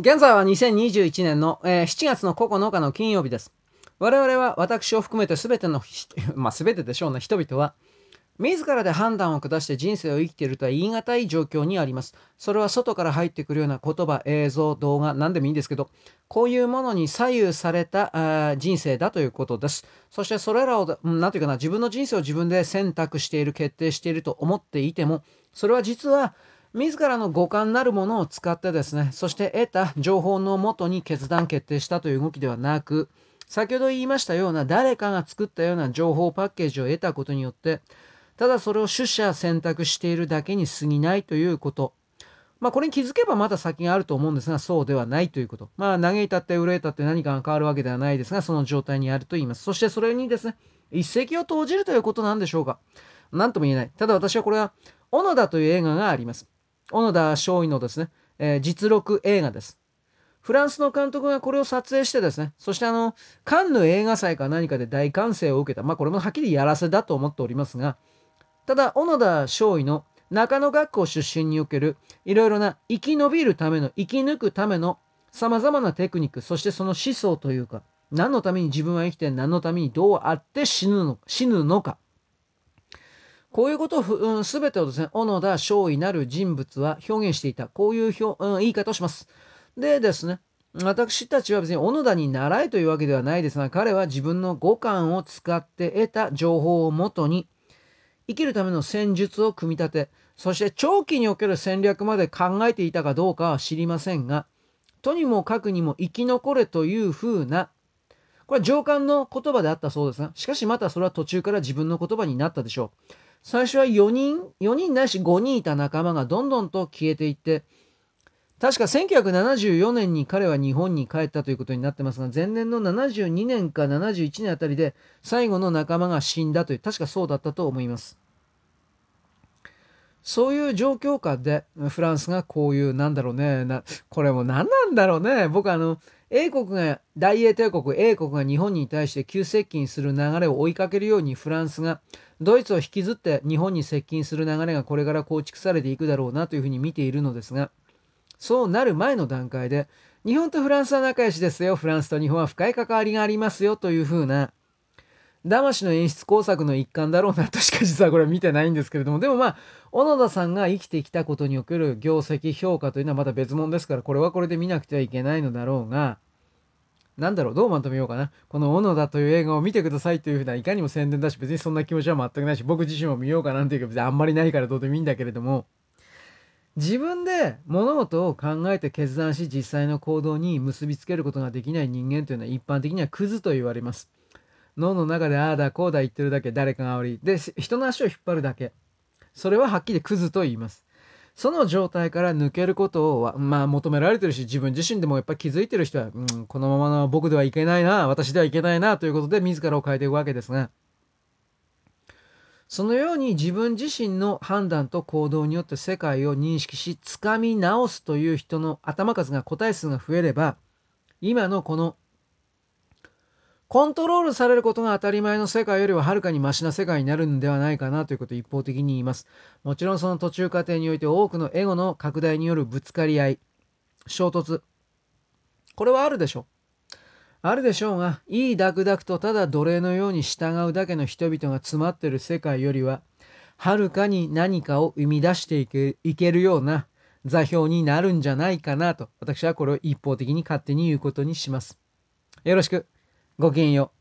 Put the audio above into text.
現在は2021年の、えー7月の9日の金曜日です。我々は私を含めて全ての人、まあ全てでしょうね、人々は、自らで判断を下して人生を生きているとは言い難い状況にあります。それは外から入ってくるような言葉、映像、動画、何でもいいんですけど、こういうものに左右された人生だということです。そしてそれらを、うんなんていうかな、自分の人生を自分で選択している、決定していると思っていても、それは実は自らの五感なるものを使ってですね、そして得た情報のもとに決断決定したという動きではなく、先ほど言いましたような誰かが作ったような情報パッケージを得たことによって、ただそれを取捨選択しているだけに過ぎないということ。まあこれに気づけばまだ先があると思うんですが、そうではないということ。まあ嘆いたって憂えたって何かが変わるわけではないですが、その状態にあると言います。そしてそれにですね、一石を投じるということなんでしょうか。何とも言えない。ただ私はこれは、小野田という映画があります。小野田松陰のですね、えー実録映画です。フランスの監督がこれを撮影してですね、そしてあの、カンヌ映画祭か何かで大歓声を受けた。まあこれもはっきりやらせだと思っておりますが、ただ、小野田松陰の中野学校出身におけるいろいろな生き延びるための、生き抜くための様々なテクニック、そしてその思想というか、何のために自分は生きて何のためにどうあって死ぬの死ぬのか。こういうことをふ、うん、全てをですね、小野田松陰なる人物は表現していた。こういう表、うん、言い方をします。でですね、私たちは別に小野田に習えというわけではないですが、彼は自分の五感を使って得た情報をもとに、生きるための戦術を組み立て、そして長期における戦略まで考えていたかどうかは知りませんが、とにもかくにも生き残れというふうな、これは上官の言葉であったそうですが、しかしまたそれは途中から自分の言葉になったでしょう。最初は4人、4人ないし5人いた仲間がどんどんと消えていって、確か1974年に彼は日本に帰ったということになってますが、前年の72年か71年あたりで最後の仲間が死んだという、確かそうだったと思います。そういう状況下でフランスがこういう、なんだろうね、なこれも何なんだろうね。僕あの、英国が、大英帝国、英国が日本に対して急接近する流れを追いかけるようにフランスがドイツを引きずって日本に接近する流れがこれから構築されていくだろうなというふうに見ているのですが、そうなる前の段階で、日本とフランスは仲良しですよ、フランスと日本は深い関わりがありますよというふうな、騙しの演出工作の一環だろうなとしか実はこれ見てないんですけれども、でもまあ、小野田さんが生きてきたことにおける業績評価というのはまた別物ですから、これはこれで見なくてはいけないのだろうが、なんだろう、どうまとめようかな。この小野田という映画を見てくださいというふうな、いかにも宣伝だし、別にそんな気持ちは全くないし、僕自身も見ようかなんていうか別にあんまりないからどうでもいいんだけれども、自分で物事を考えて決断し実際の行動に結びつけることができない人間というのは一般的にはクズと言われます。脳の中でああだこうだ言ってるだけ誰かが悪い。で、人の足を引っ張るだけ。それははっきりクズと言います。その状態から抜けることを、まあ求められてるし、自分自身でもやっぱり気づいてる人は、うん、このままの僕ではいけないな、私ではいけないな、ということで自らを変えていくわけですが、そのように自分自身の判断と行動によって世界を認識し、掴み直すという人の頭数が、個体数が増えれば、今のこのコントロールされることが当たり前の世界よりははるかにマシな世界になるんではないかなということを一方的に言います。もちろんその途中過程において多くのエゴの拡大によるぶつかり合い、衝突。これはあるでしょう。あるでしょうが、いいダクダクとただ奴隷のように従うだけの人々が詰まってる世界よりは、はるかに何かを生み出していけいけるような座標になるんじゃないかなと、私はこれを一方的に勝手に言うことにします。よろしく。ごきげんよう。